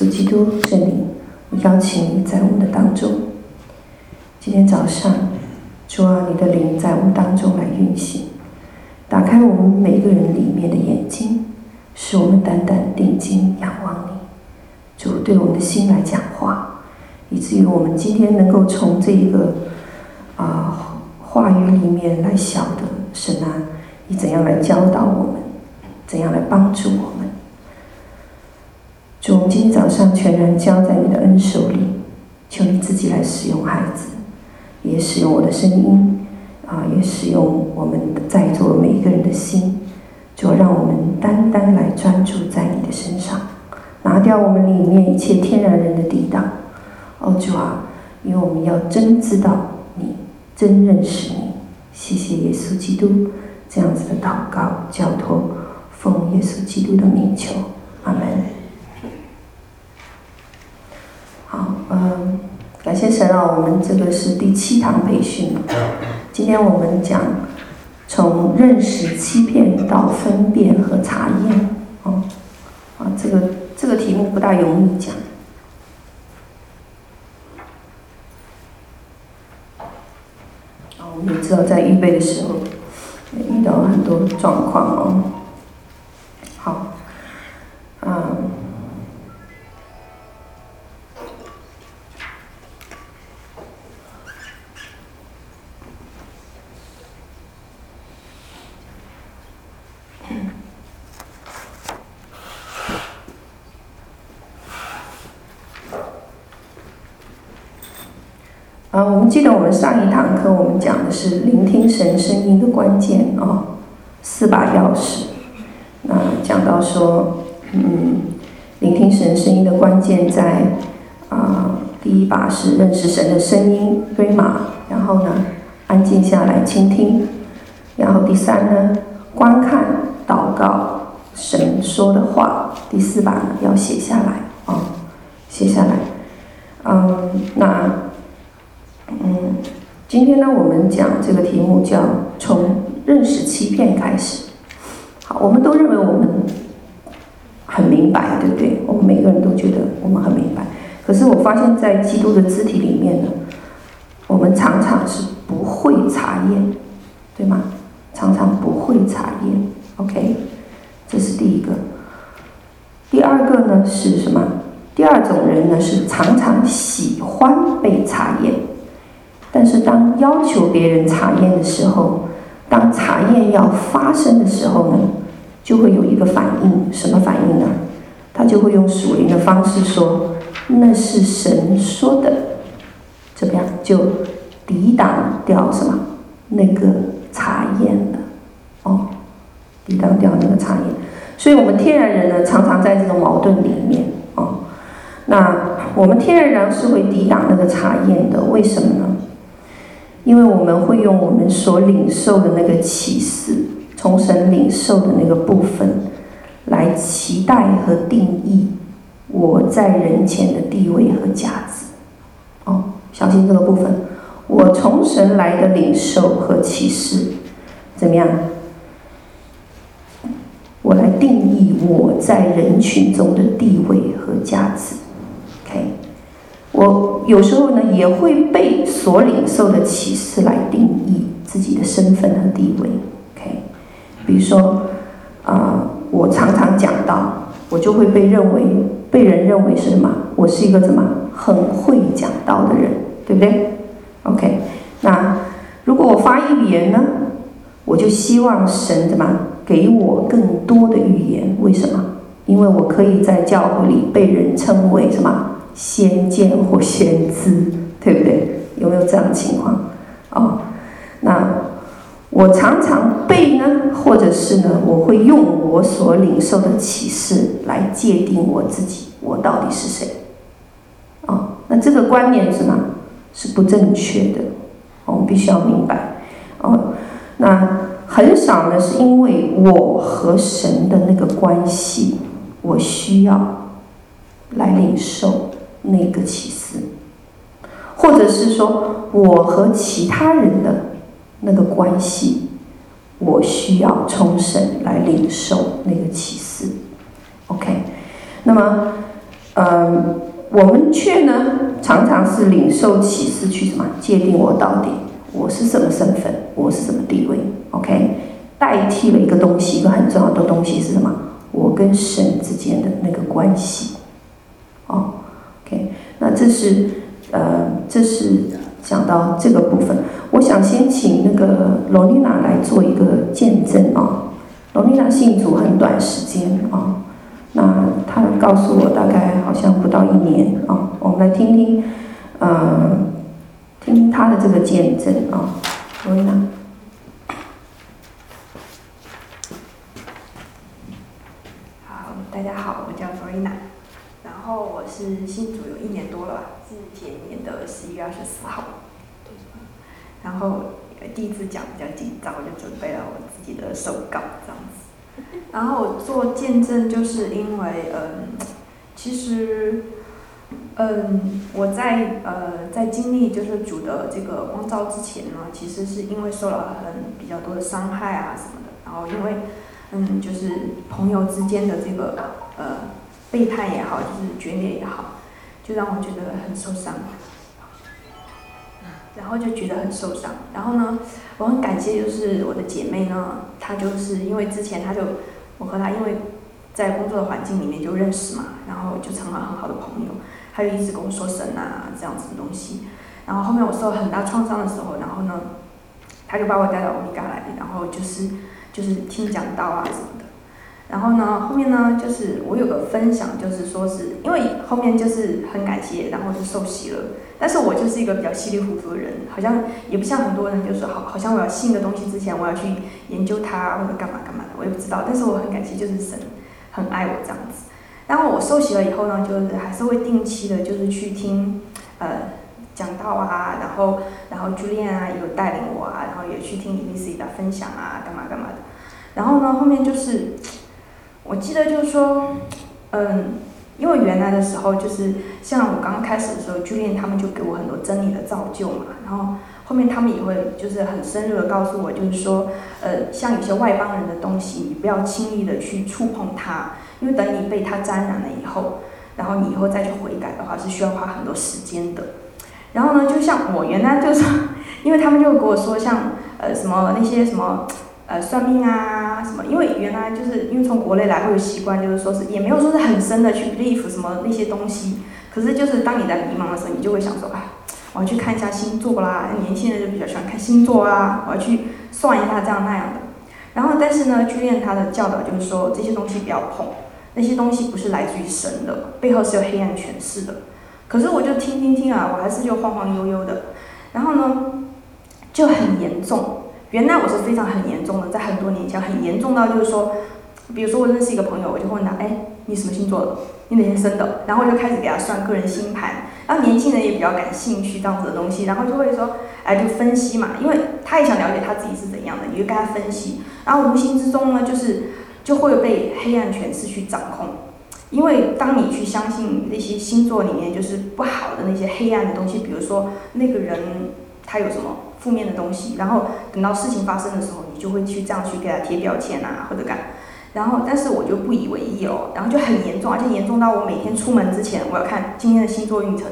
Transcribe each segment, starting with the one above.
稣基督圣灵，我邀请你在我们的当中。今天早上，主啊，你的灵在我们当中来运行，打开我们每个人里面的眼睛，使我们单单定睛仰望你。主对我们的心来讲话，以至于我们今天能够从这一个啊、话语里面来晓得神啊，你怎样来教导我们，怎样来帮助我们。主，今天早上全然交在你的恩手里，求你自己来使用孩子，也使用我的声音，啊，也使用我们在座每一个人的心，就让我们单单来专注在你的身上，拿掉我们里面一切天然人的抵挡。哦，主啊，因为我们要真知道你，真认识你。谢谢耶稣基督这样子的祷告，交托奉耶稣基督的名求，阿门。好，嗯，感谢神啊！我们这个是第七堂培训。今天我们讲从认识欺骗到分辨和查验。哦，啊，这个这个题目不大容易讲。啊，我们也知道在预备的时候也遇到很多状况哦。好，嗯。啊，我们记得我们上一堂课，我们讲的是聆听神声音的关键啊、哦，四把钥匙。那讲到说，嗯，聆听神声音的关键在啊，第一把是认识神的声音，对吗？然后呢，安静下来倾听。然后第三呢，观看、祷告神说的话。第四把呢，要写下来啊、写下来。嗯，那。嗯，今天呢，我们讲这个题目叫从认识欺骗开始。好，我们都认为我们很明白，对不对？我们每个人都觉得我们很明白。可是我发现，在基督的肢体里面呢，我们常常是不会查验，对吗？常常不会查验。OK，这是第一个。第二个呢是什么？第二种人呢是常常喜欢被查验。但是当要求别人查验的时候，当查验要发生的时候呢，就会有一个反应，什么反应呢？他就会用属灵的方式说：“那是神说的。”怎么样？就抵挡掉什么？那个查验了。哦，抵挡掉那个查验。所以我们天然人呢，常常在这个矛盾里面。哦，那我们天然人是会抵挡那个查验的，为什么呢？因为我们会用我们所领受的那个启示，从神领受的那个部分，来期待和定义我在人前的地位和价值。哦，小心这个部分，我从神来的领受和启示，怎么样？我来定义我在人群中的地位和价值。OK。我有时候呢，也会被所领受的启示来定义自己的身份和地位。OK，比如说，啊、我常常讲到，我就会被认为，被人认为是什么？我是一个怎么很会讲道的人，对不对？OK，那如果我发语言呢，我就希望神怎么给我更多的语言？为什么？因为我可以在教会里被人称为什么？先见或先知，对不对？有没有这样的情况？哦，那我常常背呢，或者是呢，我会用我所领受的启示来界定我自己，我到底是谁？哦，那这个观念是什么？是不正确的。我们必须要明白。哦，那很少呢，是因为我和神的那个关系，我需要来领受。那个启示，或者是说我和其他人的那个关系，我需要从神来领受那个启示。OK，那么，嗯、呃，我们却呢，常常是领受启示去什么界定我到底我是什么身份，我是什么地位，OK？代替了一个东西，一个很重要的东西是什么？我跟神之间的那个关系，哦那这是呃，这是讲到这个部分。我想先请那个罗丽娜来做一个见证啊。罗丽娜信主很短时间啊。那她告诉我，大概好像不到一年啊，我们来听听，呃，听她的这个见证啊，罗丽娜。好，大家好，我叫罗丽娜，后我是新主有一年多了吧，是前年的十一月二十四号，然后第一次讲比较紧张，我就准备了我自己的手稿这样子。然后我做见证，就是因为，嗯，其实，嗯，我在呃在经历就是主的这个光照之前呢，其实是因为受了很比较多的伤害啊什么的，然后因为，嗯，就是朋友之间的这个呃背叛也好，就是决裂也好，就让我觉得很受伤。然后就觉得很受伤，然后呢，我很感谢，就是我的姐妹呢，她就是因为之前她就，我和她因为在工作的环境里面就认识嘛，然后就成了很好的朋友，她就一直跟我说神啊这样子的东西，然后后面我受很大创伤的时候，然后呢，她就把我带到欧米伽来，然后就是就是听讲道啊什么，然后呢，后面呢就是我有个分享，就是说是因为后面就是很感谢，然后就受洗了。但是我就是一个比较稀里糊涂的人，好像也不像很多人，就是好，好像我要信的东西之前，我要去研究它或者干嘛干嘛的，我也不知道。但是我很感谢，就是神很爱我这样子。然后我受洗了以后呢，就是还是会定期的，就是去听呃讲道啊，然后然后 Julian 啊有带领我啊，然后也去听 e l i s 的分享啊，干嘛干嘛的。然后呢，后面就是我记得就是说，嗯。因为原来的时候，就是像我刚刚开始的时候，Julian 他们就给我很多真理的造就嘛。然后后面他们也会就是很深入的告诉我，就是说，呃，像有些外邦人的东西，你不要轻易的去触碰它，因为等你被它沾染了以后，然后你以后再去悔改的话，是需要花很多时间的。然后呢，就像我原来就是，因为他们就跟我说，像呃什么那些什么。呃，算命啊什么？因为原来就是因为从国内来会有习惯，就是说是也没有说是很深的去 believe 什么那些东西。可是就是当你在迷茫的时候，你就会想说，哎，我要去看一下星座啦。年轻人就比较喜欢看星座啊，我要去算一下这样那样的。然后但是呢，Julian 他的教导就是说这些东西不要碰，那些东西不是来自于神的，背后是有黑暗权势的。可是我就听听听啊，我还是就晃晃悠悠的。然后呢，就很严重。原来我是非常很严重的，在很多年前很严重到就是说，比如说我认识一个朋友，我就问他，哎，你什么星座的？你哪天生的？然后就开始给他算个人星盘。然后年轻人也比较感兴趣这样子的东西，然后就会说，哎，就分析嘛，因为他也想了解他自己是怎样的，你就跟他分析。然后无形之中呢，就是就会被黑暗权势去掌控，因为当你去相信那些星座里面就是不好的那些黑暗的东西，比如说那个人他有什么。负面的东西，然后等到事情发生的时候，你就会去这样去给他贴标签啊，或者干，然后但是我就不以为意哦，然后就很严重，而且严重到我每天出门之前，我要看今天的星座运程，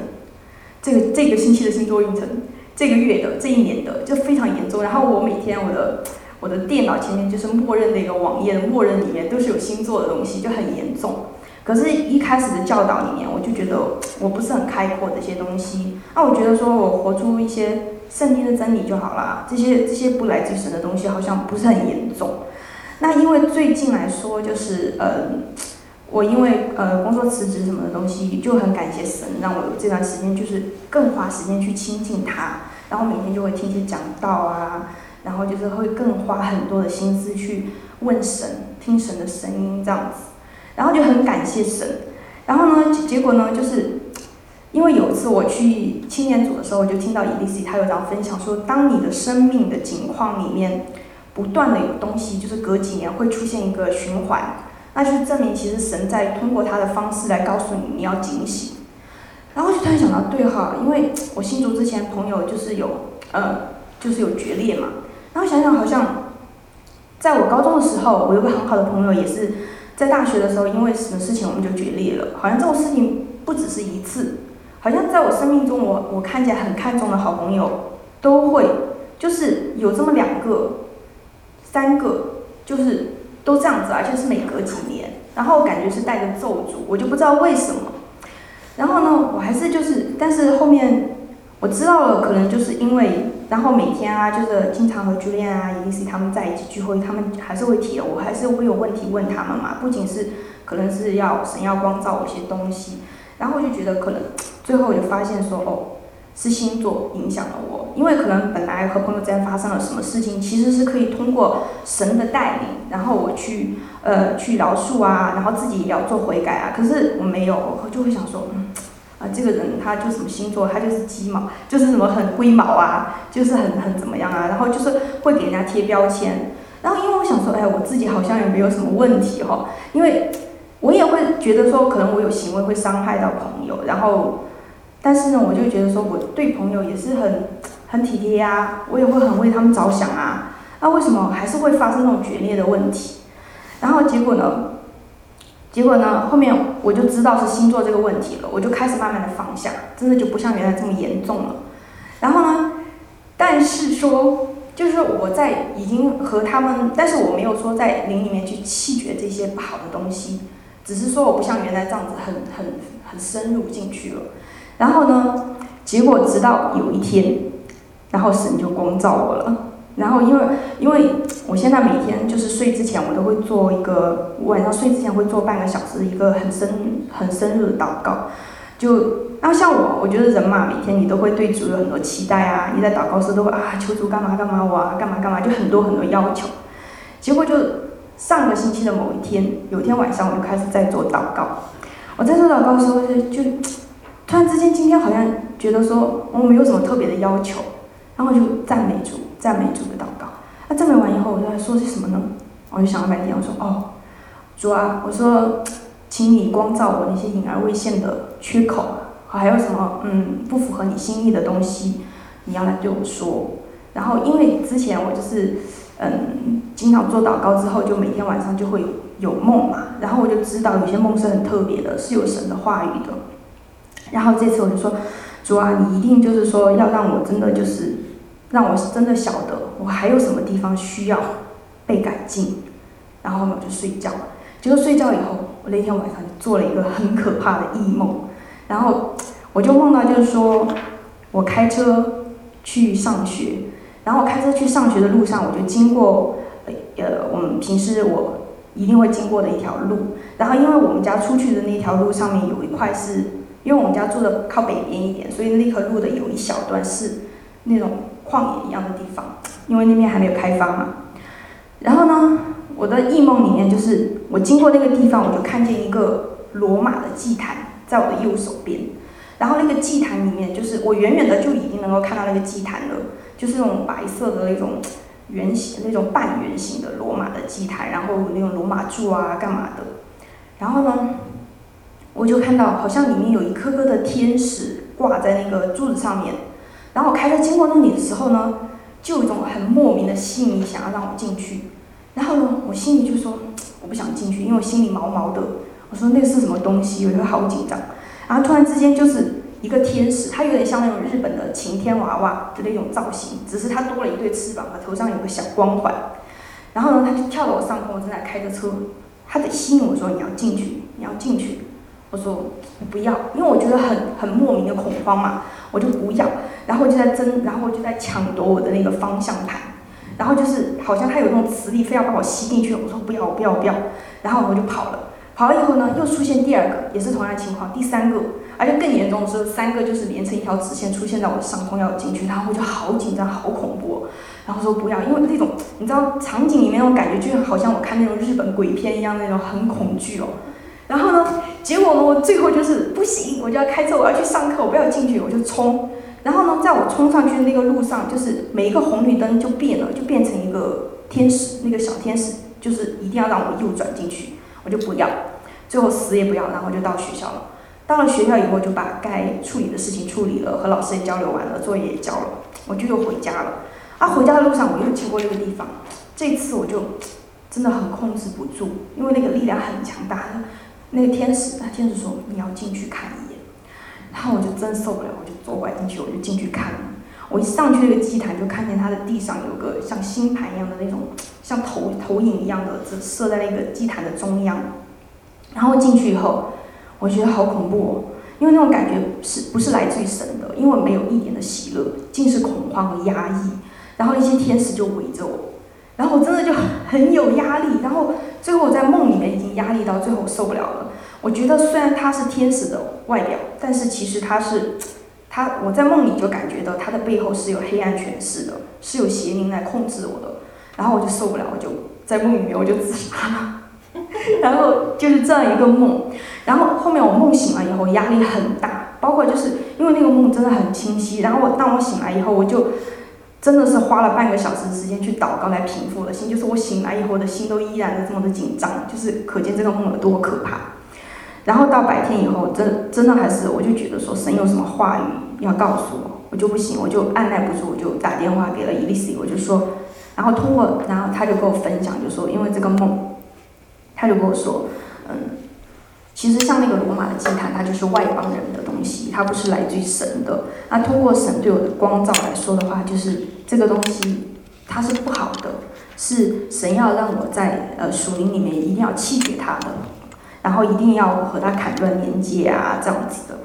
这个这个星期的星座运程，这个月的这一年的就非常严重。然后我每天我的我的电脑前面就是默认的一个网页，默认里面都是有星座的东西，就很严重。可是，一开始的教导里面，我就觉得我不是很开阔这些东西。那我觉得说我活出一些圣经的真理就好了。这些这些不来自神的东西，好像不是很严重。那因为最近来说，就是呃，我因为呃工作辞职什么的东西，就很感谢神，让我这段时间就是更花时间去亲近他，然后每天就会听一些讲道啊，然后就是会更花很多的心思去问神，听神的声音这样子。然后就很感谢神，然后呢，结果呢，就是因为有一次我去青年组的时候，我就听到 EDC 他有这样分享说，当你的生命的境况里面不断的有东西，就是隔几年会出现一个循环，那就证明其实神在通过他的方式来告诉你你要警醒。然后就突然想到，对哈，因为我新竹之前朋友就是有呃就是有决裂嘛，然后想想好像在我高中的时候，我有个很好的朋友也是。在大学的时候，因为什么事情我们就决裂了，好像这种事情不只是一次，好像在我生命中我，我看起来很看重的好朋友，都会就是有这么两个、三个，就是都这样子，而且是每隔几年，然后感觉是带着咒诅，我就不知道为什么。然后呢，我还是就是，但是后面我知道了，可能就是因为，然后每天啊，就是经常和 Julian 啊、e l i s 他们在一起聚会，他们还是会提，我还是会有问题问他们嘛。不仅是可能是要神要光照我一些东西，然后我就觉得可能最后我就发现说，哦，是星座影响了我，因为可能本来和朋友之间发生了什么事情，其实是可以通过神的带领，然后我去呃去饶恕啊，然后自己也要做悔改啊。可是我没有，我就会想说，嗯。啊，这个人他就什么星座，他就是鸡毛，就是什么很龟毛啊，就是很很怎么样啊，然后就是会给人家贴标签。然后因为我想说，哎，我自己好像也没有什么问题哈，因为我也会觉得说，可能我有行为会伤害到朋友，然后，但是呢，我就觉得说我对朋友也是很很体贴呀，我也会很为他们着想啊，那为什么还是会发生那种决裂的问题？然后结果呢？结果呢，后面我就知道是星座这个问题了，我就开始慢慢的放下，真的就不像原来这么严重了。然后呢，但是说，就是我在已经和他们，但是我没有说在灵里面去弃绝这些不好的东西，只是说我不像原来这样子很很很深入进去了。然后呢，结果直到有一天，然后神就光照我了。然后因为因为我现在每天就是睡之前，我都会做一个，晚上睡之前会做半个小时一个很深很深入的祷告。就然后像我，我觉得人嘛，每天你都会对主有很多期待啊，你在祷告时都会啊求主干嘛干嘛，我啊干嘛干嘛，就很多很多要求。结果就上个星期的某一天，有一天晚上我就开始在做祷告。我在做祷告的时候就就突然之间今天好像觉得说我没有什么特别的要求，然后就赞美主。赞美主的祷告，那赞美完以后，我就在说些什么呢？我就想了半天，我说：“哦，主啊，我说，请你光照我那些隐而未现的缺口，还有什么嗯不符合你心意的东西，你要来对我说。然后因为之前我就是嗯经常做祷告之后，就每天晚上就会有有梦嘛，然后我就知道有些梦是很特别的，是有神的话语的。然后这次我就说，主啊，你一定就是说要让我真的就是。”让我真的晓得我还有什么地方需要被改进，然后我就睡觉了。结果睡觉以后，我那天晚上做了一个很可怕的异梦，然后我就梦到就是说，我开车去上学，然后我开车去上学的路上，我就经过呃我们平时我一定会经过的一条路，然后因为我们家出去的那条路上面有一块是，因为我们家住的靠北边一点，所以那条路的有一小段是那种。旷野一样的地方，因为那边还没有开发嘛。然后呢，我的异梦里面就是我经过那个地方，我就看见一个罗马的祭坛在我的右手边。然后那个祭坛里面，就是我远远的就已经能够看到那个祭坛了，就是那种白色的那种圆形、那种半圆形的罗马的祭坛，然后那种罗马柱啊，干嘛的。然后呢，我就看到好像里面有一颗颗的天使挂在那个柱子上面。然后我开车经过那里的时候呢，就有一种很莫名的吸引力，想要让我进去。然后呢，我心里就说我不想进去，因为我心里毛毛的。我说那是什么东西？我就好紧张。然后突然之间就是一个天使，它有点像那种日本的晴天娃娃的那种造型，只是它多了一对翅膀，和头上有个小光环。然后呢，它就跳到我上空，我正在开着车，它得吸引我说你要进去，你要进去。我说不要，因为我觉得很很莫名的恐慌嘛，我就不要。然后就在争，然后我就在抢夺我的那个方向盘，然后就是好像他有那种磁力，非要把我吸进去。我说不要，不要，不要。然后我就跑了，跑了以后呢，又出现第二个，也是同样的情况，第三个，而且更严重的是，三个就是连成一条直线出现在我的上空要进去，然后我就好紧张，好恐怖。然后说不要，因为那种你知道场景里面那种感觉，就好像我看那种日本鬼片一样，那种很恐惧哦。然后呢，结果呢，我最后就是不行，我就要开车，我要去上课，我不要进去，我就冲。然后呢，在我冲上去的那个路上，就是每一个红绿灯就变了，就变成一个天使，那个小天使就是一定要让我右转进去，我就不要，最后死也不要，然后就到学校了。到了学校以后，就把该处理的事情处理了，和老师也交流完了，作业也交了，我就又回家了。啊，回家的路上我又经过那个地方，这次我就真的很控制不住，因为那个力量很强大。那个天使，那天使说你要进去看一眼。然后我就真受不了，我就左拐进去，我就进去看了。我一上去那个祭坛，就看见他的地上有个像星盘一样的那种，像投投影一样的，这设在那个祭坛的中央。然后进去以后，我觉得好恐怖哦，因为那种感觉是不是来自于神的？因为没有一点的喜乐，尽是恐慌和压抑。然后一些天使就围着我，然后我真的就很有压力。然后最后我在梦里面已经压力到最后受不了了。我觉得虽然他是天使的外表，但是其实他是 他，我在梦里就感觉到他的背后是有黑暗权势的，是有邪灵来控制我的。然后我就受不了，我就在梦里面我就自杀了。然后就是这样一个梦。然后后面我梦醒了以后压力很大，包括就是因为那个梦真的很清晰。然后我当我醒来以后，我就。真的是花了半个小时时间去祷告来平复我的心，就是我醒来以后的心都依然的这么的紧张，就是可见这个梦有多可怕。然后到白天以后，真真的还是我就觉得说神有什么话语要告诉我，我就不行，我就按捺不住，我就打电话给了伊丽丝，我就说，然后通过，然后他就跟我分享，就说因为这个梦，他就跟我说，嗯。其实像那个罗马的祭坛，它就是外邦人的东西，它不是来自于神的。那通过神对我的光照来说的话，就是这个东西它是不好的，是神要让我在呃属灵里面一定要弃绝它的，然后一定要和它砍断连接啊这样子的。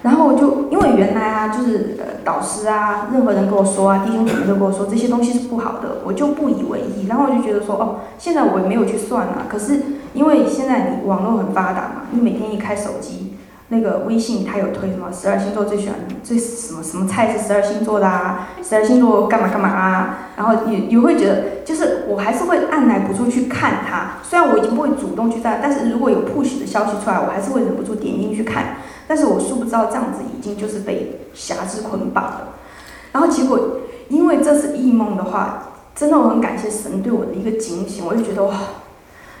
然后我就因为原来啊，就是呃导师啊，任何人跟我说啊，弟兄姐妹都跟我说这些东西是不好的，我就不以为意。然后我就觉得说，哦，现在我也没有去算啊。可是因为现在你网络很发达嘛，你每天一开手机，那个微信它有推什么十二星座最喜欢最什么什么菜是十二星座的啊，十二星座干嘛干嘛啊。然后也也会觉得，就是我还是会按捺不住去看它。虽然我已经不会主动去在，但是如果有 push 的消息出来，我还是会忍不住点进去看。但是我殊不知道这样子已经就是被瑕疵捆绑了，然后结果因为这是异梦的话，真的我很感谢神对我的一个警醒，我就觉得哇，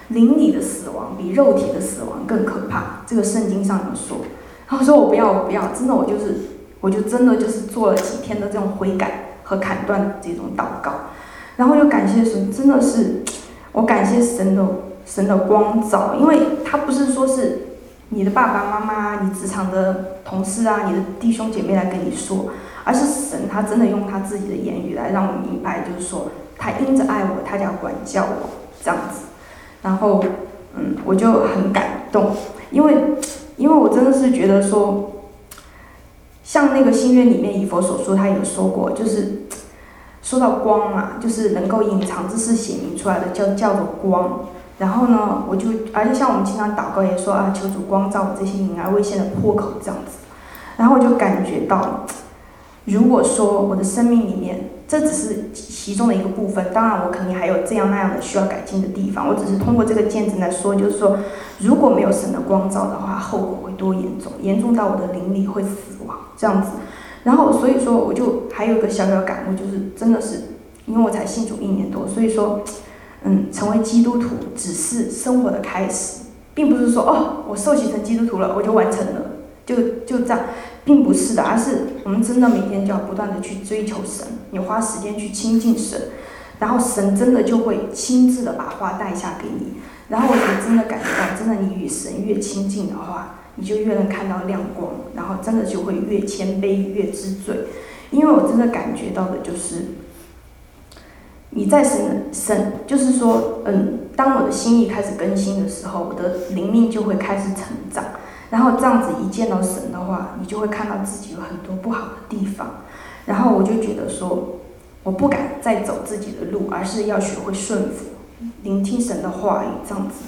灵里的死亡比肉体的死亡更可怕，这个圣经上有说，然后说我不要我不要，真的我就是我就真的就是做了几天的这种悔改和砍断这种祷告，然后又感谢神，真的是我感谢神的神的光照，因为他不是说是。你的爸爸妈妈、你职场的同事啊、你的弟兄姐妹来跟你说，而是神他真的用他自己的言语来让我明白，就是说他因着爱我，他就要管教我这样子。然后，嗯，我就很感动，因为，因为我真的是觉得说，像那个心愿里面以佛所说他有说过，就是说到光嘛，就是能够隐藏之事显明出来的，叫叫做光。然后呢，我就，而且像我们经常祷告也说啊，求主光照我这些隐而未现的破口这样子。然后我就感觉到，如果说我的生命里面，这只是其中的一个部分，当然我肯定还有这样那样的需要改进的地方。我只是通过这个见证来说，就是说，如果没有神的光照的话，后果会多严重，严重到我的灵力会死亡这样子。然后所以说，我就还有个小小感悟，就是真的是，因为我才信主一年多，所以说。嗯，成为基督徒只是生活的开始，并不是说哦，我受洗成基督徒了，我就完成了，就就这样，并不是的，而是我们真的每天就要不断的去追求神，你花时间去亲近神，然后神真的就会亲自的把话带下给你，然后我就真的感觉到，真的你与神越亲近的话，你就越能看到亮光，然后真的就会越谦卑越知罪，因为我真的感觉到的就是。你在神神，就是说，嗯，当我的心意开始更新的时候，我的灵命就会开始成长。然后这样子一见到神的话，你就会看到自己有很多不好的地方。然后我就觉得说，我不敢再走自己的路，而是要学会顺服，聆听神的话语。这样子，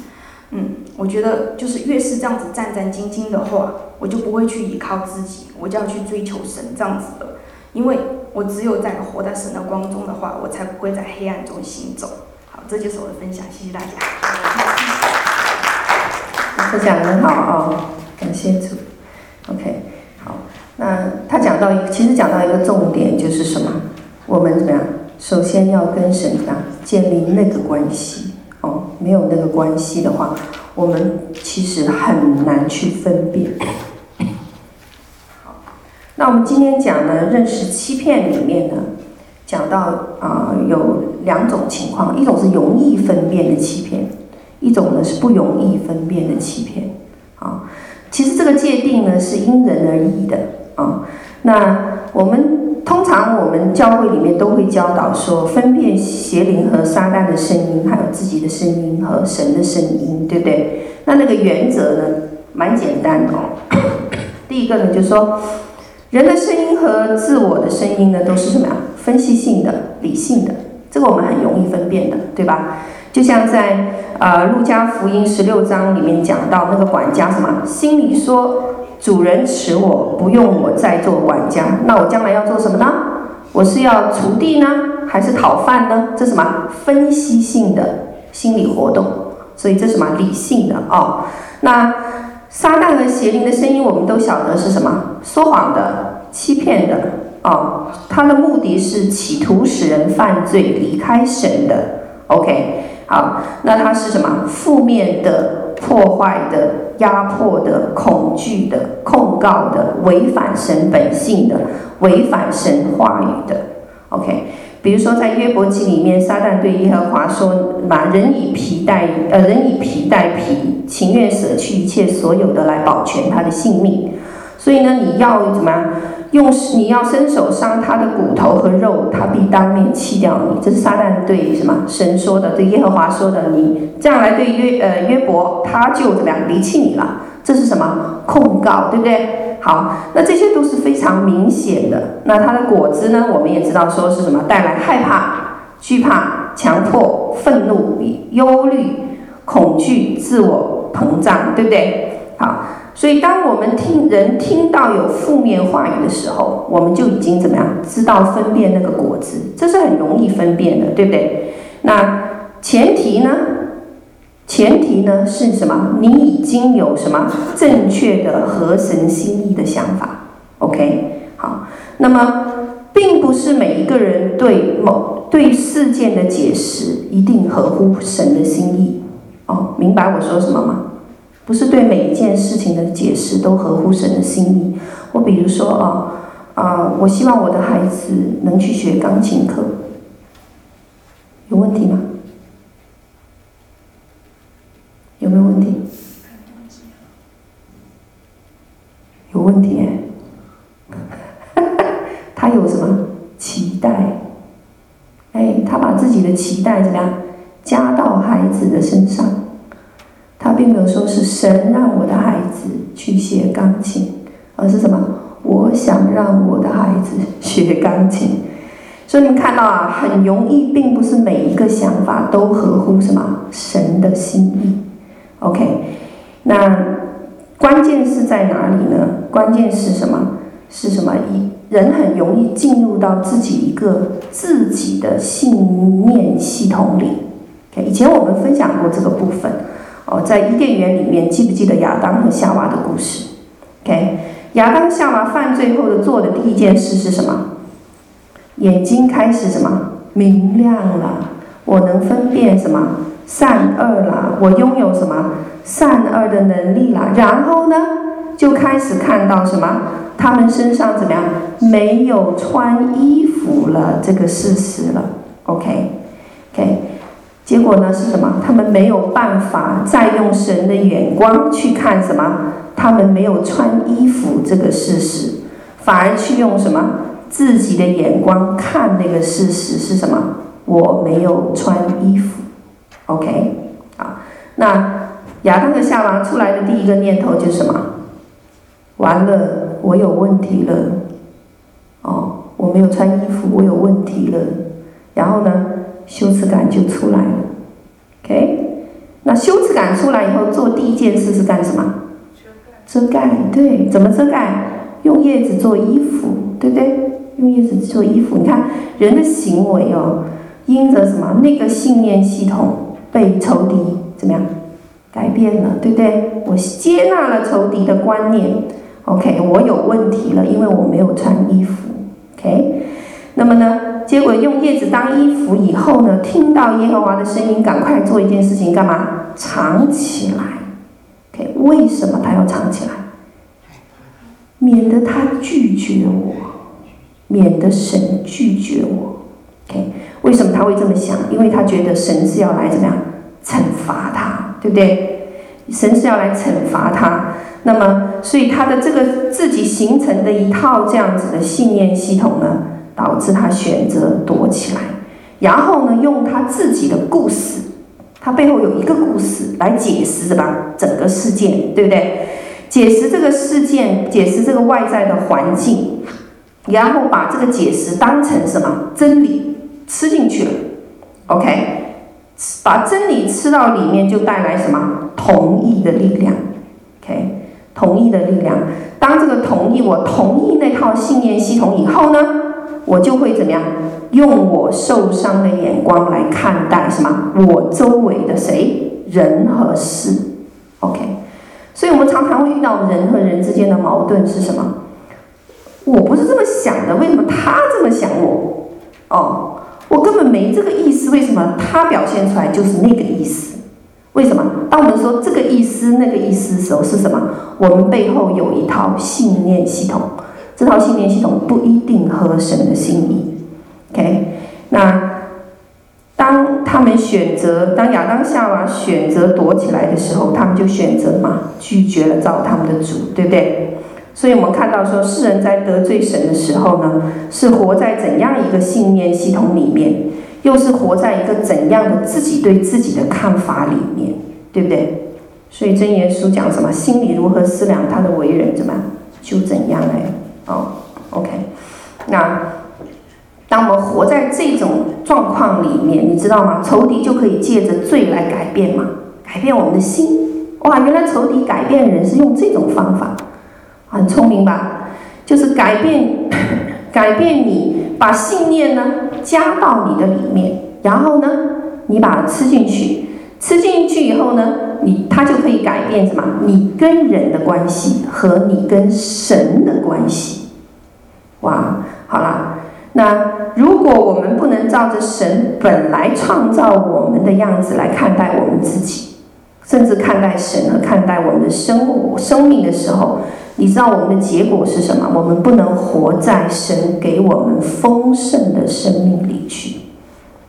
嗯，我觉得就是越是这样子战战兢兢的话，我就不会去依靠自己，我就要去追求神这样子的，因为。我只有在活在神的光中的话，我才不会在黑暗中行走。好，这就是我的分享，谢谢大家。他讲得很好啊、哦，感谢主。OK，好，那他讲到一，其实讲到一个重点就是什么？我们怎么样？首先要跟神啊建立那个关系哦，没有那个关系的话，我们其实很难去分辨。好那我们今天讲的，认识欺骗里面呢，讲到啊、有两种情况，一种是容易分辨的欺骗，一种呢是不容易分辨的欺骗。其实这个界定呢是因人而异的啊。那我们通常我们教会里面都会教导说，分辨邪灵和撒旦的声音，还有自己的声音和神的声音，对不对？那那个原则呢，蛮简单的哦。第一个呢，就是说，人的声音和自我的声音呢，都是什么呀？分析性的、理性的，这个我们很容易分辨的，对吧？就像在呃路加福音十六章里面讲到那个管家什么，心里说，主人持我，不用我再做管家，那我将来要做什么呢？我是要锄地呢，还是讨饭呢？这什么？分析性的心理活动。所以这什么？理性的哦。那撒旦和邪灵的声音，我们都晓得是什么？说谎的、欺骗的哦。他的目的是企图使人犯罪、离开神的。OK，好，那他是什么？负面的、破坏的、压迫的、恐惧的、控告的、违反神本性的、违反神话语的。OK。比如说，在约伯记里面，撒旦对耶和华说：“把人以皮代呃，人以皮代皮，情愿舍去一切所有的来保全他的性命。”所以呢，你要怎么样？用你要伸手伤他的骨头和肉，他必当面弃掉你。这是撒旦对什么神说的，对耶和华说的。你这样来对约呃约伯，他就怎么样离弃你了？这是什么控告，对不对？好，那这些都是非常明显的。那它的果子呢？我们也知道说是什么？带来害怕、惧怕、强迫、愤怒、忧虑、恐惧、自我膨胀，对不对？好，所以当我们听人听到有负面话语的时候，我们就已经怎么样？知道分辨那个果子，这是很容易分辨的，对不对？那前提呢？前提呢是什么？你已经有什么正确的合神心意的想法？OK，好。那么，并不是每一个人对某对事件的解释一定合乎神的心意。哦，明白我说什么吗？不是对每一件事情的解释都合乎神的心意。我比如说啊啊，我希望我的孩子能去学钢琴课，有问题吗？有没有问题？有问题哎！他有什么期待？哎，他把自己的期待怎么样加到孩子的身上？他并没有说是神让我的孩子去学钢琴，而是什么？我想让我的孩子 学钢琴。所以你们看到啊，很容易，并不是每一个想法都合乎什么神的心意。OK，那关键是在哪里呢？关键是什么？是什么？一人很容易进入到自己一个自己的信念系统里。OK，以前我们分享过这个部分哦，在伊甸园里面，记不记得亚当和夏娃的故事？OK，亚当夏娃犯罪后的做的第一件事是什么？眼睛开始什么？明亮了，我能分辨什么？善恶了，我拥有什么善恶的能力了？然后呢，就开始看到什么？他们身上怎么样？没有穿衣服了，这个事实了。OK，OK，结果呢是什么？他们没有办法再用神的眼光去看什么？他们没有穿衣服这个事实，反而去用什么？自己的眼光看那个事实是什么？我没有穿衣服。OK，啊，那亚当和夏娃出来的第一个念头就是什么？完了，我有问题了。哦，我没有穿衣服，我有问题了。然后呢，羞耻感就出来了。OK，那羞耻感出来以后，做第一件事是干什么？遮盖。对，怎么遮盖？用叶子做衣服，对不对？用叶子做衣服。你看人的行为哦，因着什么？那个信念系统。被仇敌怎么样改变了，对不对？我接纳了仇敌的观念，OK，我有问题了，因为我没有穿衣服，OK。那么呢，结果用叶子当衣服以后呢，听到耶和华的声音，赶快做一件事情，干嘛？藏起来，OK。为什么他要藏起来？免得他拒绝我，免得神拒绝我，OK。为什么他会这么想？因为他觉得神是要来怎么样惩罚他，对不对？神是要来惩罚他。那么，所以他的这个自己形成的一套这样子的信念系统呢，导致他选择躲起来，然后呢，用他自己的故事，他背后有一个故事来解释什么整个事件，对不对？解释这个事件，解释这个外在的环境，然后把这个解释当成什么真理吃进去了，OK？把真理吃到里面，就带来什么同意的力量，OK？同意的力量。当这个同意，我同意那套信念系统以后呢，我就会怎么样？用我受伤的眼光来看待什么？我周围的谁人和事，OK？所以我们常常会遇到人和人之间的矛盾是什么？我不是这么想的，为什么他这么想我？哦，我根本没这个意思，为什么他表现出来就是那个意思？为什么？当我们说这个意思、那个意思的时候，是什么？我们背后有一套信念系统，这套信念系统不一定合神的心意。OK，那。当他们选择，当亚当夏娃选择躲起来的时候，他们就选择嘛，拒绝了造他们的主，对不对？所以我们看到说，世人在得罪神的时候呢，是活在怎样一个信念系统里面，又是活在一个怎样的自己对自己的看法里面，对不对？所以真言书讲什么？心里如何思量，他的为人怎么就怎样哎，哦，OK，那。当我们活在这种状况里面，你知道吗？仇敌就可以借着罪来改变嘛，改变我们的心。哇，原来仇敌改变人是用这种方法，很聪明吧？就是改变，改变你，把信念呢加到你的里面，然后呢，你把它吃进去，吃进去以后呢，你它就可以改变什么？你跟人的关系和你跟神的关系。哇，好了。那如果我们不能照着神本来创造我们的样子来看待我们自己，甚至看待神和看待我们的生活、生命的时候，你知道我们的结果是什么？我们不能活在神给我们丰盛的生命里去。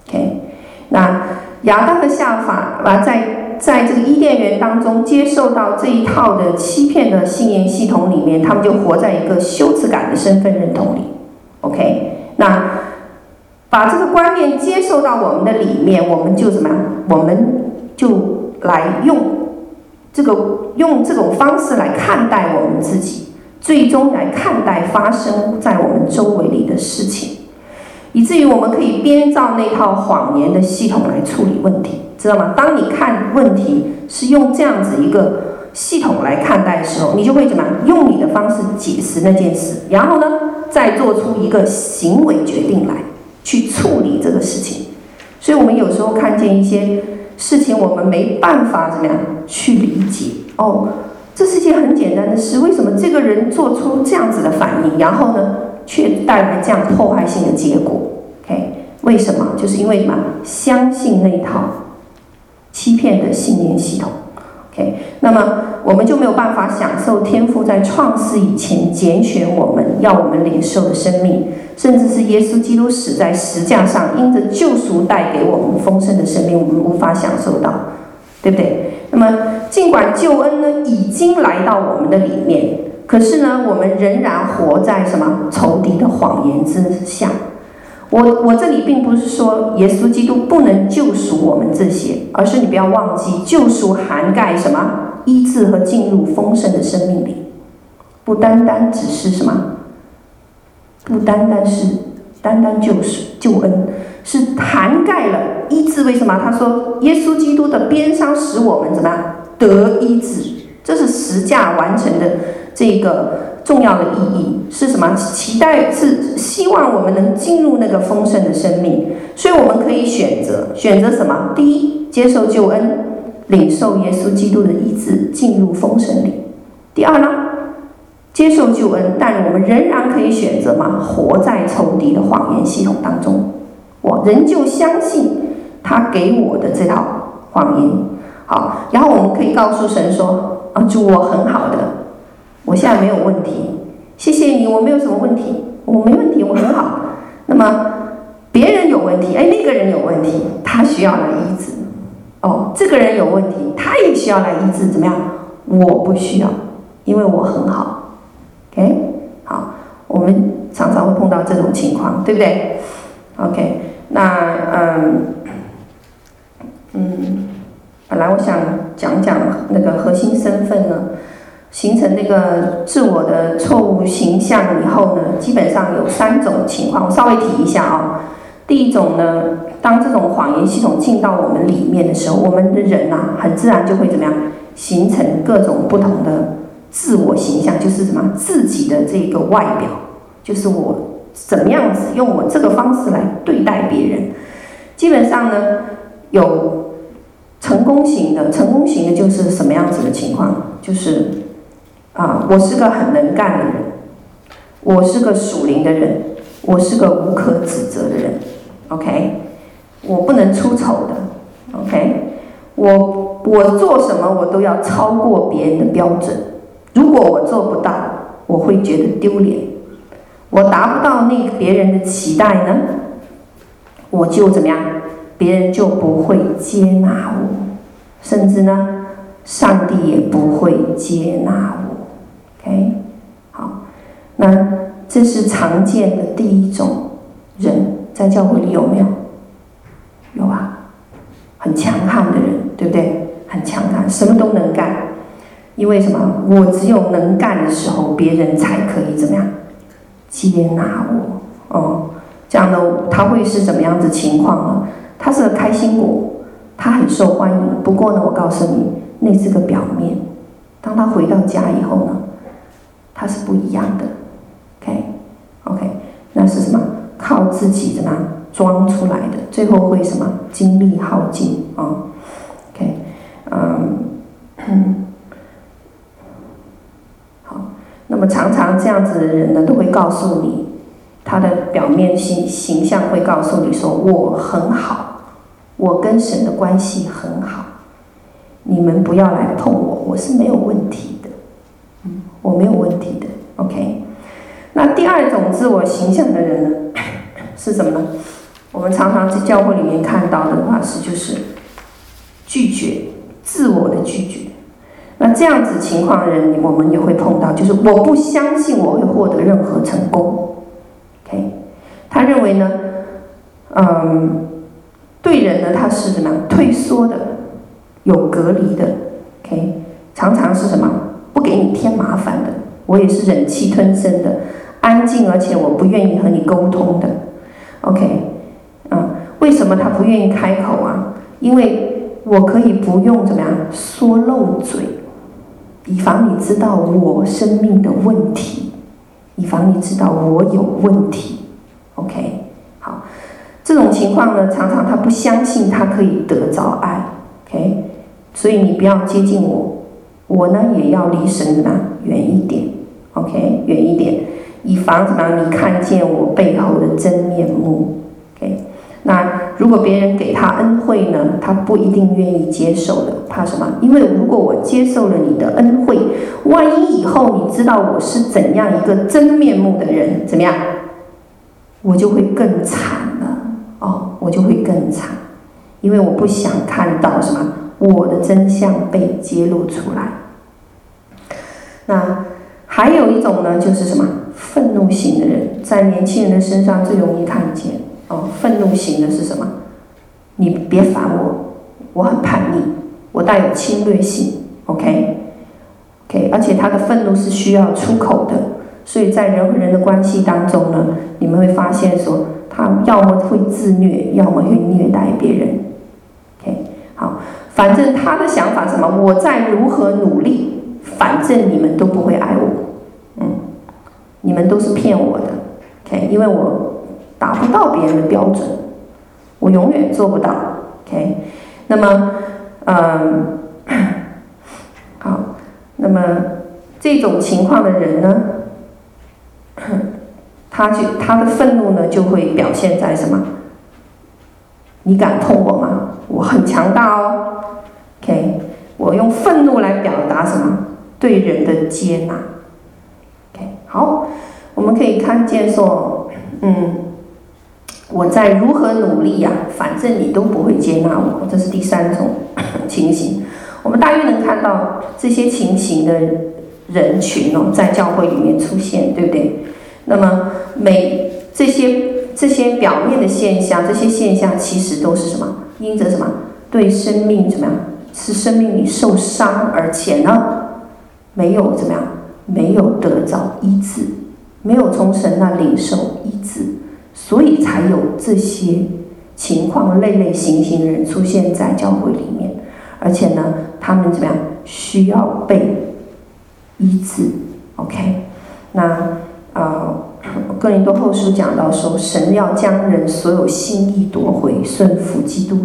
OK，那亚当的夏娃啊，在在这个伊甸园当中接受到这一套的欺骗的信念系统里面，他们就活在一个羞耻感的身份认同里。OK。那把这个观念接受到我们的里面，我们就什么？我们就来用这个用这种方式来看待我们自己，最终来看待发生在我们周围里的事情，以至于我们可以编造那套谎言的系统来处理问题，知道吗？当你看问题是用这样子一个系统来看待的时候，你就会怎么样用你的方式解释那件事，然后呢，再做出一个行为决定来，去处理这个事情。所以，我们有时候看见一些事情，我们没办法怎么样去理解。哦，这是一件很简单的事，为什么这个人做出这样子的反应，然后呢，却带来这样破坏性的结果？OK，为什么？就是因为什么？相信那套欺骗的信念系统。OK，那么我们就没有办法享受天赋在创世以前拣选我们要我们领受的生命，甚至是耶稣基督死在石架上，因着救赎带给我们丰盛的生命，我们无法享受到，对不对？那么尽管救恩呢已经来到我们的里面，可是呢，我们仍然活在什么仇敌的谎言之下。我我这里并不是说耶稣基督不能救赎我们这些，而是你不要忘记，救赎涵盖什么？医治和进入丰盛的生命里，不单单只是什么？不单单是单单救赎救恩，是涵盖了医治。为什么？他说耶稣基督的鞭伤使我们怎么样得医治？这是十架完成的这个。重要的意义是什么？期待是希望我们能进入那个丰盛的生命，所以我们可以选择选择什么？第一，接受救恩，领受耶稣基督的医治，进入丰盛里。第二呢，接受救恩，但我们仍然可以选择嘛，活在仇敌的谎言系统当中，我仍旧相信他给我的这套谎言。好，然后我们可以告诉神说：啊，主，我很好的。我现在没有问题，谢谢你，我没有什么问题，我没问题，我很好。那么别人有问题，哎，那个人有问题，他需要来医治。哦，这个人有问题，他也需要来医治，怎么样？我不需要，因为我很好。OK，好，我们常常会碰到这种情况，对不对？OK，那嗯嗯，本来我想讲讲那个核心身份呢，形成那个自我的错误形象以后呢，基本上有三种情况，我稍微提一下啊、第一种呢，当这种谎言系统进到我们里面的时候，我们的人呐、很自然就会怎么样，形成各种不同的自我形象，就是什么自己的这个外表，就是我怎么样子用我这个方式来对待别人。基本上呢，有成功型的，成功型的就是什么样子的情况，就是啊，我是个很能干的人，我是个属灵的人，我是个无可指责的人。OK，我不能出丑的。OK，我我做什么我都要超过别人的标准。如果我做不到，我会觉得丢脸。我达不到那别人的期待呢，我就怎么样？别人就不会接纳我，甚至呢，上帝也不会接纳我。OK，好，那这是常见的第一种人。在教会里有没有？有啊，很强悍的人，对不对？很强悍，什么都能干。因为什么？我只有能干的时候，别人才可以怎么样接纳我？哦，这样的他会是怎么样子情况呢？他是个开心果，他很受欢迎。不过呢，我告诉你，那是个表面。当他回到家以后呢，它是不一样的。OK，OK，那是什么？靠自己的呢装出来的，最后会什么精力耗尽啊、？OK，嗯，好，那么常常这样子的人呢，都会告诉你，他的表面形形象会告诉你说，我很好，我跟神的关系很好，你们不要来碰我，我是没有问，我没有问题的，OK。那第二种自我形象的人呢，是什么呢？我们常常在教会里面看到的话是，就是拒绝自我的拒绝。那这样子情况的人，我们也会碰到，就是我不相信我会获得任何成功。OK，他认为呢，嗯，对人呢，他是什么？退缩的，有隔离的。OK，常常是什么？不给你添麻烦的。我也是忍气吞声的。安静，而且我不愿意和你沟通的。OK，嗯，为什么他不愿意开口啊？因为我可以不用怎么样说漏嘴，以防你知道我生命的问题，以防你知道我有问题。OK，好，这种情况呢，常常他不相信他可以得着爱。OK，所以你不要接近我，我呢也要离神怎么样远一点。OK，远一点。以防止让你看见我背后的真面目，OK？那如果别人给他恩惠呢，他不一定愿意接受的，怕什么？因为如果我接受了你的恩惠，万一以后你知道我是怎样一个真面目的人，怎么样？我就会更惨了哦，我就会更惨，因为我不想看到什么我的真相被揭露出来。那还有一种呢，就是什么？愤怒型的人在年轻人的身上最容易看见哦。愤怒型的是什么？你别烦我，我很叛逆，我带有侵略性。OK，OK，而且他的愤怒是需要出口的，所以在人和人的关系当中呢，你们会发现说，他要么会自虐，要么会虐待别人。反正他的想法是什么？我再如何努力，反正你们都不会爱我。嗯你们都是骗我的，OK？因为我达不到别人的标准，我永远做不到，OK？那么，嗯，好，那么这种情况的人呢，他就他的愤怒呢就会表现在什么？你敢碰我吗？我很强大哦，OK？我用愤怒来表达什么？对人的接纳，OK，。好，我们可以看见说，嗯，我在如何努力呀、反正你都不会接纳我。这是第三种 情形。我们大约能看到这些情形的人群哦，在教会里面出现，对不对？那么每这些这些表面的现象，这些现象其实都是什么？因着什么？对生命怎么样？是生命里受伤，而且呢，没有怎么样？没有得着医治，没有从神那领受医治，所以才有这些情况类类型型的人出现在教会里面，而且呢，他们怎么样？需要被医治。OK，那呃。哥林多后书讲到说，神要将人所有心意夺回，顺服基督。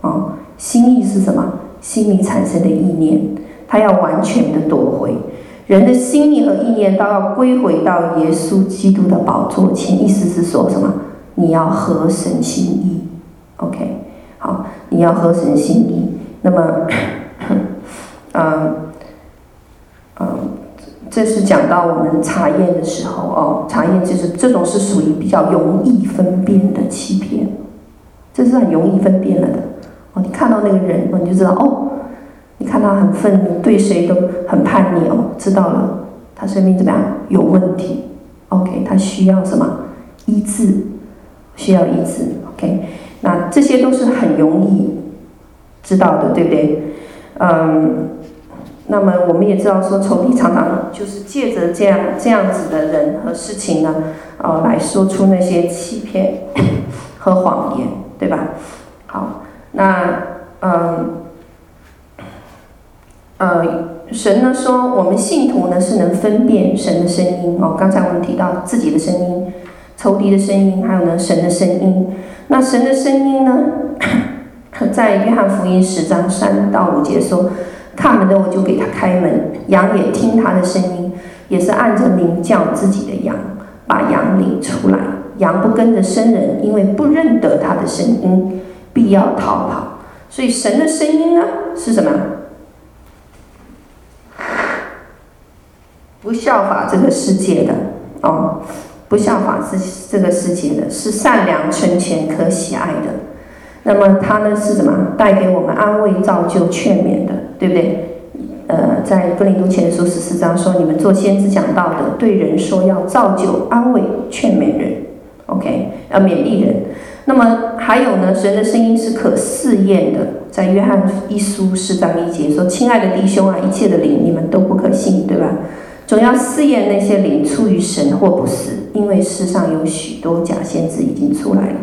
啊，心意是什么？心里产生的意念，他要完全的夺回。人的心意和意念都要归回到耶稣基督的宝座前。意思是说什么？你要合神心意。OK，好，你要合神心意。那么，嗯。这是讲到我们查验的时候哦，查验就是这种是属于比较容易分辨的欺骗，这是很容易分辨了的哦。你看到那个人哦，你就知道哦，你看他很愤怒，对谁都很叛逆哦，知道了，他生命怎么样有问题？OK，他需要什么医治？需要医治？OK，那这些都是很容易知道的，对不对？嗯。那么我们也知道说，仇敌常常就是借着这样这样子的人和事情呢，呃，来说出那些欺骗 和谎言，对吧？好，那嗯呃，神呢说，我们信徒呢是能分辨神的声音哦。刚才我们提到自己的声音、仇敌的声音，还有呢神的声音。那神的声音呢，在约翰福音十章三到五节说。看门的我就给他开门，羊也听他的声音，也是按着名叫自己的羊，把羊领出来。羊不跟着生人，因为不认得他的声音，必要逃跑。所以神的声音呢是什么？不效法这个世界的哦，不效法这这个世界的，是善良、纯全、可喜爱的。那么他呢是什么？带给我们安慰、造就、劝勉的，对不对？呃，在哥林多前书十四章说，你们做先知讲道的，对人说要造就、安慰、劝勉人，OK，要勉励人。那么还有呢，神的声音是可试验的，在约翰一书四章一节说：“亲爱的弟兄啊，一切的灵你们都不可信，对吧？总要试验那些灵出于神或不是，因为世上有许多假先知已经出来了。”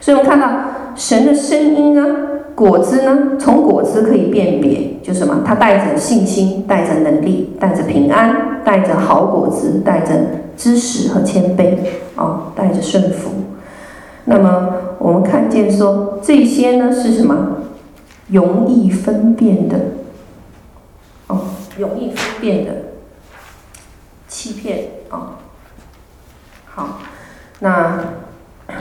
所以我们看到。神的声音呢？果子呢？从果子可以辨别，就什么？它带着信心，带着能力，带着平安，带着好果子，带着知识和谦卑，哦，带着顺服。那么我们看见说，这些呢是什么？容易分辨的，哦，容易分辨的欺骗，哦，好，那。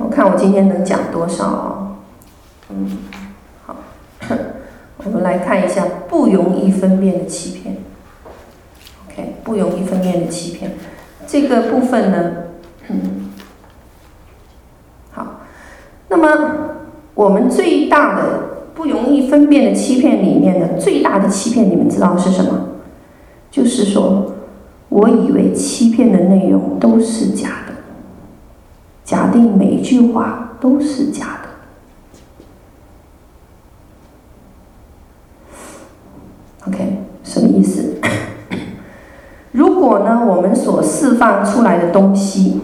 我看我今天能讲多少啊？嗯，好，我们来看一下不容易分辨的欺骗。OK，不容易分辨的欺骗，这个部分呢，嗯，好，那么我们最大的不容易分辨的欺骗里面的最大的欺骗，你们知道是什么？就是说，我以为欺骗的内容都是假的。假定每一句话都是假的，OK，什么意思？如果呢，我们所释放出来的东西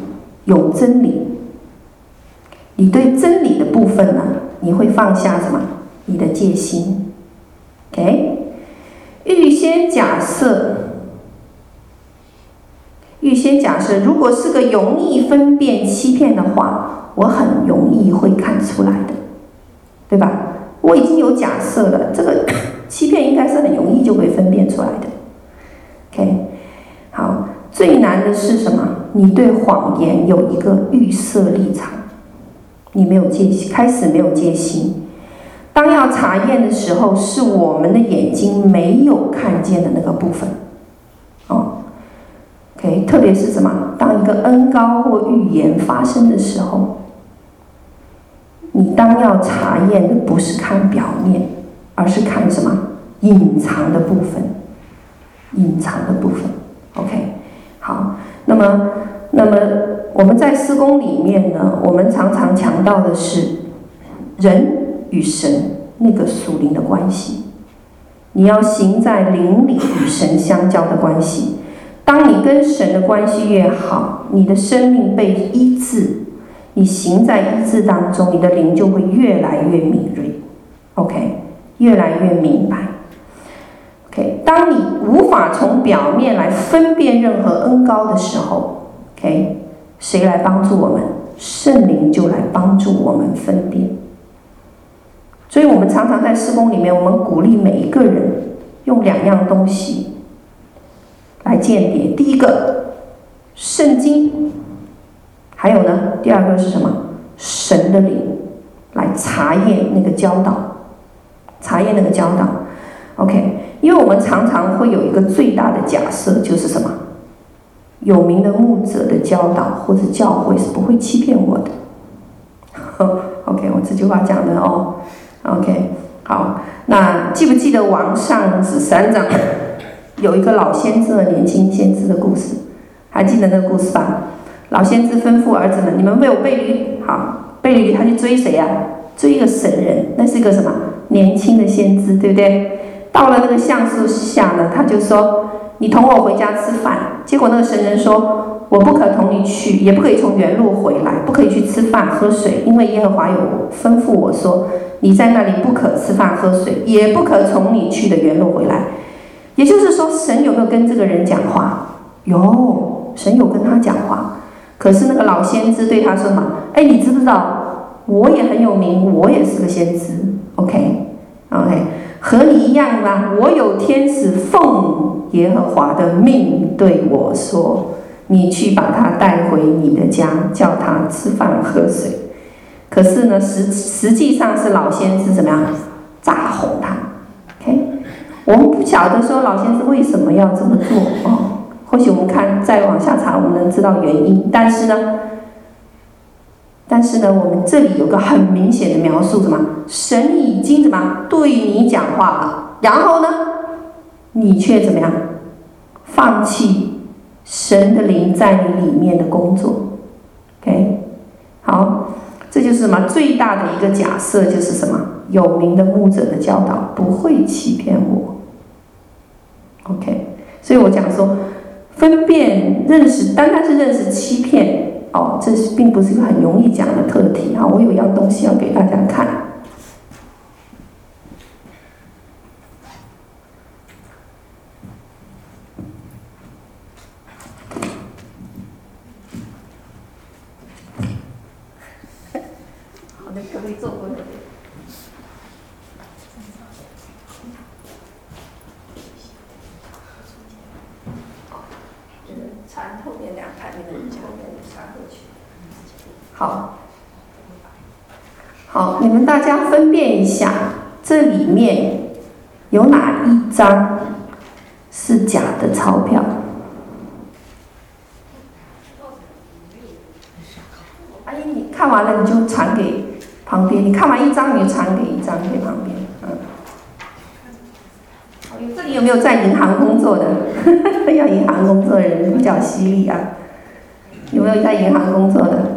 有真理，你对真理的部分呢，你会放下什么？你的戒心，OK？预先假设。预先假设，如果是个容易分辨欺骗的话，我很容易会看出来的，对吧？我已经有假设了，这个欺骗应该是很容易就会分辨出来的。OK，好，最难的是什么？你对谎言有一个预设立场，你没有戒心，开始没有戒心。当要查验的时候，是我们的眼睛没有看见的那个部分，哦，OK。特别是什么？当一个恩高或预言发生的时候，你当要查验的不是看表面，而是看什么？隐藏的部分，隐藏的部分。OK，好，那么，那么我们在施工里面呢，我们常常强调的是人与神那个属灵的关系。你要行在灵里与神相交的关系。当你跟神的关系越好，你的生命被医治，你行在医治当中，你的灵就会越来越敏锐，OK，越来越明白。OK，当你无法从表面来分辨任何恩高的时候，OK，谁来帮助我们？圣灵就来帮助我们分辨。所以我们常常在施工里面，我们鼓励每一个人用两样东西。来鉴别，第一个圣经，还有呢，第二个是什么？神的灵来查验那个教导，查验那个教导。OK，因为我们常常会有一个最大的假设，就是什么？有名的牧者的教导或者教会是不会欺骗我的。OK，我这句话讲的哦。OK，好，那记不记得王上子三章？有一个老先知和年轻先知的故事，还记得那个故事吧？老先知吩咐儿子们：“你们为我背驴，好，背驴他去追谁呀？追一个神人，那是一个什么？年轻的先知，对不对？到了那个橡树下呢，他就说：‘你同我回家吃饭。’结果那个神人说：‘我不可同你去，也不可以从原路回来，不可以去吃饭喝水，因为耶和华有吩咐我说：你在那里不可吃饭喝水，也不可从你去的原路回来。’也就是说，神有没有跟这个人讲话？有，神有跟他讲话。可是那个老先知对他说嘛：“哎，你知不知道？我也很有名，我也是个先知。OK，OK，和你一样啦。我有天使奉耶和华的命对我说：你去把他带回你的家，叫他吃饭喝水。可是呢，实实际上是老先知怎么样？诈哄他。OK。”我们不晓得说老先生为什么要这么做哦，或许我们看再往下查，我们能知道原因。但是呢，但是呢，我们这里有个很明显的描述，什么？神已经怎么对你讲话了？然后呢，你却怎么样？放弃神的灵在你里面的工作？OK，好，这就是什么？最大的一个假设就是什么？有名的牧者的教导不会欺骗我。OK，所以我讲说，分辨认识，单单是认识欺骗哦，这是并不是一个很容易讲的课题哈。我有一样东西要给大家看。好的，可以坐过来。好，好，你们大家分辨一下，这里面有哪一张是假的钞票？阿姨，你看完了你就传给旁边，你看完一张你就传给一张给旁边，嗯。这里有没有在银行工作的？要银行工作的人比较犀利啊。有没有在银行工作的？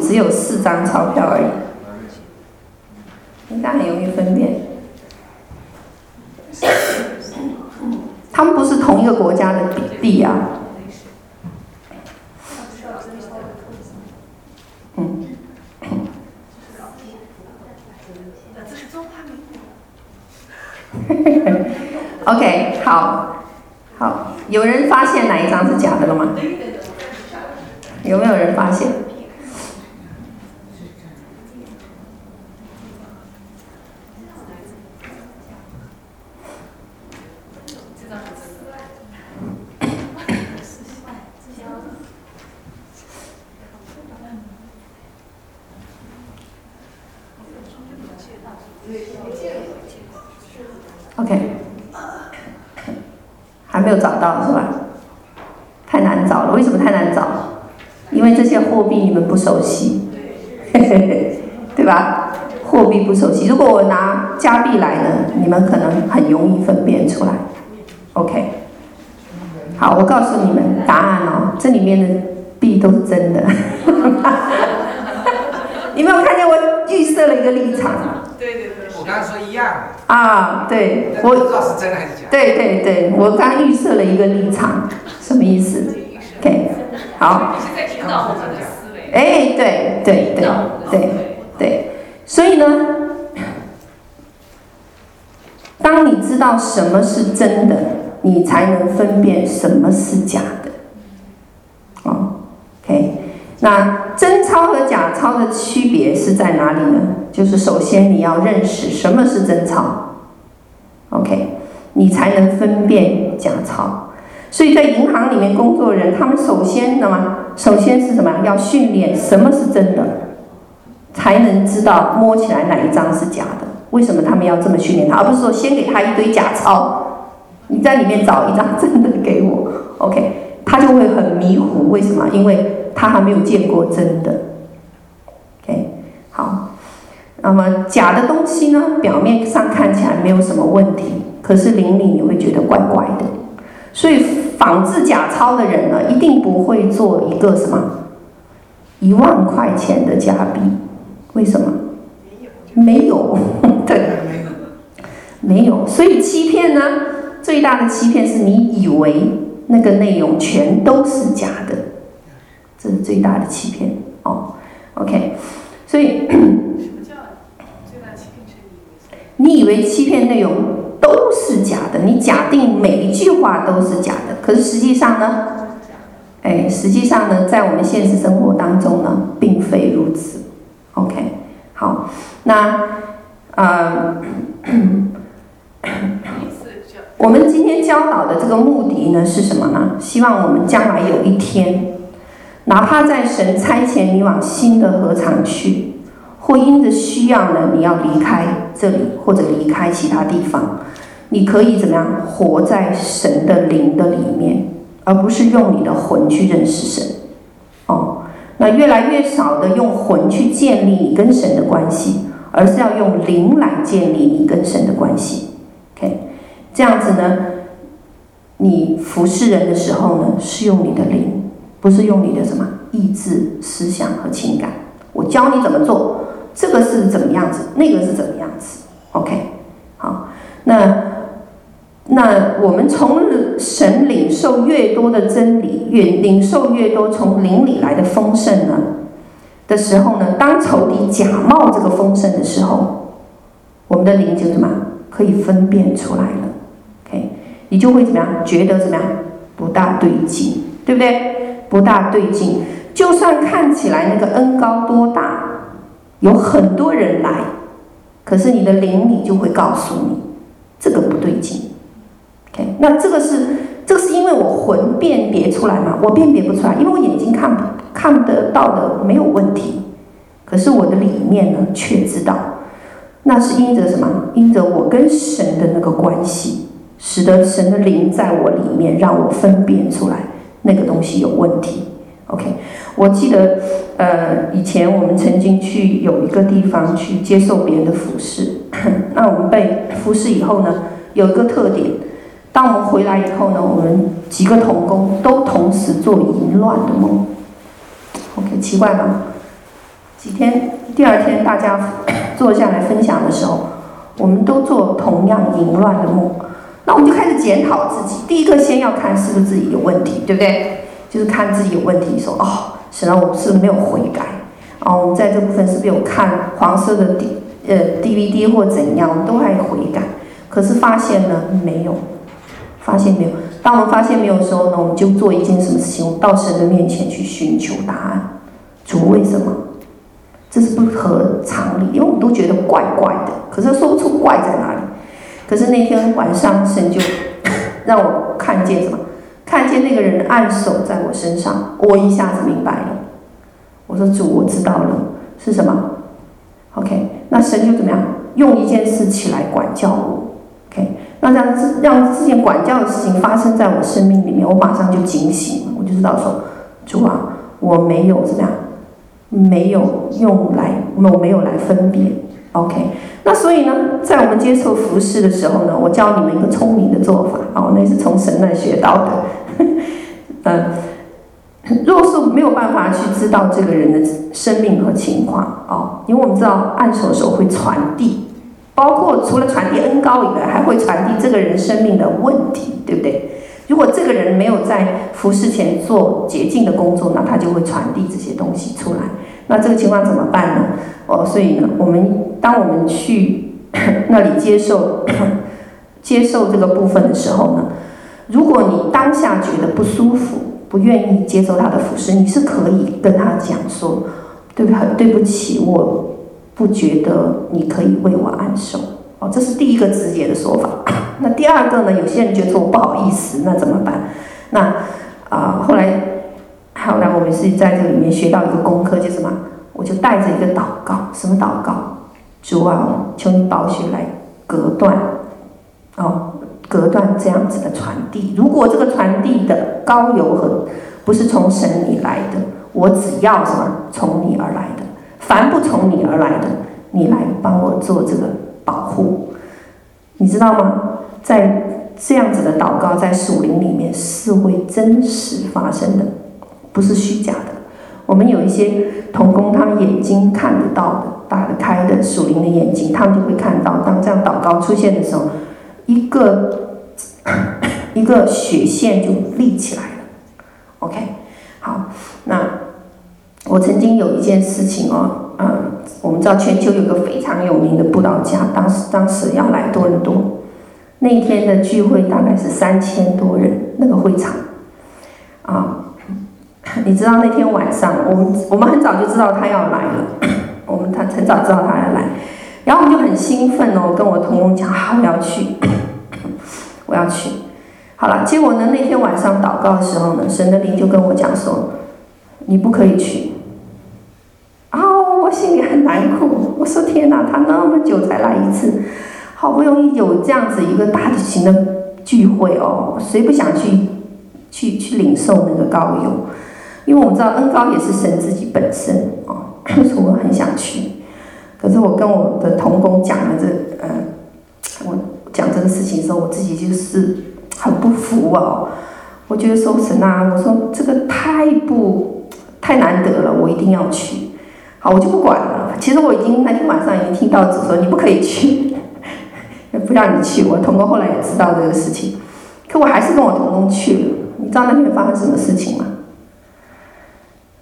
只有四张钞票而已，分辨。他们不是同一个国家的币啊。嗯。OK，好，好，有人发现哪一张是假的了吗？有没有人发现？OK，还没有找到是吧？太难找了，为什么太难找？因为这些货币你们不熟悉，对吧？货币不熟悉，如果我拿加币来呢，你们可能很容易分辨出来。OK，好，我告诉你们答案哦，这里面的币都是真的。你没有看见我预设了一个立场？对对对，我刚刚说一样。啊，对，我不知道是真还是假。对对对，我刚预设了一个立场，什么意思？OK，好。哎，对对对对对，所以呢，当你知道什么是真的，你才能分辨什么是假的。哦，OK。那真钞和假钞的区别是在哪里呢？就是首先你要认识什么是真钞，OK，你才能分辨假钞。所以在银行里面工作的人，他们首先什么？首先是什么？要训练什么是真的，才能知道摸起来哪一张是假的。为什么他们要这么训练他，而不是说先给他一堆假钞，你在里面找一张真的给我，OK，他就会很迷糊。为什么？因为他还没有见过真的，OK，好。那么假的东西呢，表面上看起来没有什么问题，可是邻里你会觉得怪怪的。所以仿制假钞的人呢，一定不会做一个什么一万块钱的假币。为什么？没有，对，没有。所以欺骗呢，最大的欺骗是你以为那个内容全都是假的。这是最大的欺骗哦，OK，所以什么叫最大欺骗？你以为欺骗内容都是假的，你假定每一句话都是假的，可是实际上呢？哎，实际上呢，在我们现实生活当中呢，并非如此。OK，好，那呃，我们今天教导的这个目的呢是什么呢？希望我们将来有一天。哪怕在神差遣你往新的禾场去，或因着需要呢，你要离开这里，或者离开其他地方，你可以怎么样活在神的灵的里面，而不是用你的魂去认识神。哦，那越来越少的用魂去建立你跟神的关系，而是要用灵来建立你跟神的关系。OK，这样子呢，你服侍人的时候呢，是用你的灵。不是用你的什么意志、思想和情感，我教你怎么做，这个是怎么样子，那个是怎么样子，OK，好，那那我们从神领受越多的真理，越领受越多从灵里来的丰盛呢的时候呢，当仇敌假冒这个丰盛的时候，我们的灵就什么可以分辨出来了，OK，你就会怎么样觉得怎么样不大对劲，对不对？不大对劲，就算看起来那个恩高多大，有很多人来，可是你的灵里就会告诉你，这个不对劲。OK，那这个是这个是因为我魂辨别出来嘛？我辨别不出来，因为我眼睛看看得到的没有问题，可是我的里面呢却知道，那是因着什么？因着我跟神的那个关系，使得神的灵在我里面，让我分辨出来。那个东西有问题，OK？我记得，呃，以前我们曾经去有一个地方去接受别人的服侍，那我们被服侍以后呢，有一个特点，当我们回来以后呢，我们几个同工都同时做淫乱的梦，OK？奇怪吗？几天，第二天大家坐下来分享的时候，我们都做同样淫乱的梦。那我们就开始检讨自己。第一个先要看是不是自己有问题，对不对？就是看自己有问题，说哦，神啊，我是不是没有悔改？哦，我们在这部分是不是有看黄色的 D 呃 DVD 或怎样？我们都还悔改，可是发现呢没有，发现没有。当我们发现没有的时候呢，我们就做一件什么事情？我们到神的面前去寻求答案。主，为什么？这是不合常理，因为我们都觉得怪怪的，可是说不出怪在哪里。可是那天晚上，神就让我看见什么？看见那个人按手在我身上，我一下子明白了。我说主，我知道了，是什么？OK，那神就怎么样？用一件事起来管教我。OK，那这样让这件管教的事情发生在我生命里面，我马上就警醒了，我就知道说，主啊，我没有怎么样，没有用来，我没有来分辨。OK，那所以呢，在我们接受服饰的时候呢，我教你们一个聪明的做法，哦，那是从神那学到的。嗯，若是没有办法去知道这个人的生命和情况，哦，因为我们知道按手的时候会传递，包括除了传递恩高以外，还会传递这个人生命的问题，对不对？如果这个人没有在服侍前做洁净的工作，那他就会传递这些东西出来。那这个情况怎么办呢？哦，所以呢，我们当我们去那里接受接受这个部分的时候呢，如果你当下觉得不舒服，不愿意接受他的服侍，你是可以跟他讲说，对不很对不起，我不觉得你可以为我按手。哦，这是第一个直接的说法。那第二个呢，有些人觉得我不好意思，那怎么办？那啊、后来。后来我们是在这里面学到一个功课，就是什么？我就带着一个祷告，什么祷告？主啊，求你宝血来隔断，哦，隔断这样子的传递。如果这个传递的高油和不是从神里来的，我只要什么？从你而来的。凡不从你而来的，你来帮我做这个保护。你知道吗？在这样子的祷告，在属灵里面是会真实发生的。不是虚假的。我们有一些童工，他眼睛看得到的，打得开的属灵的眼睛，他们就会看到，当这样祷告出现的时候，一个一个血线就立起来了。OK，好，那我曾经有一件事情哦，嗯，我们知道全球有个非常有名的布道家，当时当时要来多伦多，那一天的聚会大概是三千多人，那个会场，啊。你知道那天晚上，我们我们很早就知道他要来了，我们他很早知道他要来，然后我们就很兴奋哦，跟我同工讲，好，我要去，我要去。好了，结果呢，那天晚上祷告的时候呢，神的灵就跟我讲说，你不可以去。心里很难过，我说天哪，他那么久才来一次，好不容易有这样子一个大型的聚会哦，谁不想去去去领受那个膏油？因为我们知道恩膏也是神自己本身啊，所以我很想去。可是我跟我的同工讲了这，嗯，我讲这个事情的时候，我自己就是很不服哦。我觉得说神啊，我说这个太不太难得了，我一定要去。好，我就不管了。其实我已经那天晚上已经听到主说你不可以去，不让你去。我童工后来也知道这个事情，可我还是跟我童工去了。你知道那天发生什么事情吗？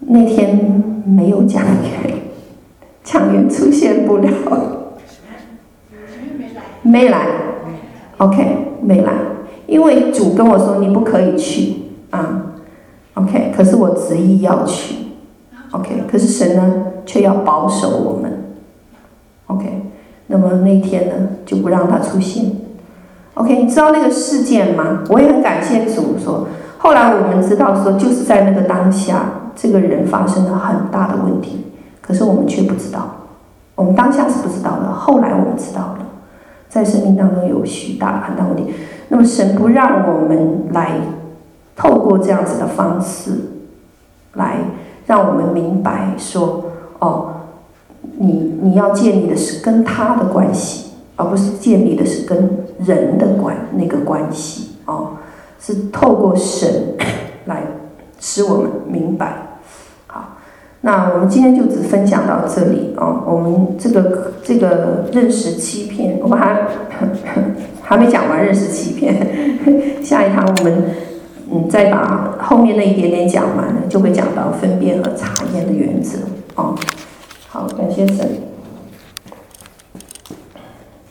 那天没有讲员，讲员出现不了，没来，OK，没来，因为主跟我说你不可以去啊，OK，可是我执意要去，OK，可是神呢却要保守我们，OK，那么那天呢就不让他出现，OK，你知道那个事件吗？我也很感谢主说，后来我们知道说就是在那个当下。这个人发生了很大的问题，可是我们却不知道。我们当下是不知道的，后来我们知道了，在生命当中有许大很大问题。那么神不让我们来透过这样子的方式，来让我们明白说：哦，你你要建立的是跟他的关系，而不是建立的是跟人的关那个关系。哦，是透过神 来使我们明白。好那我们今天就只分享到这里哦。我们这个这个认识欺骗，我们还 还没讲完认识欺骗。下一堂我们嗯再把后面那一点点讲完，就会讲到分辨和查验的原则哦。好，感谢神。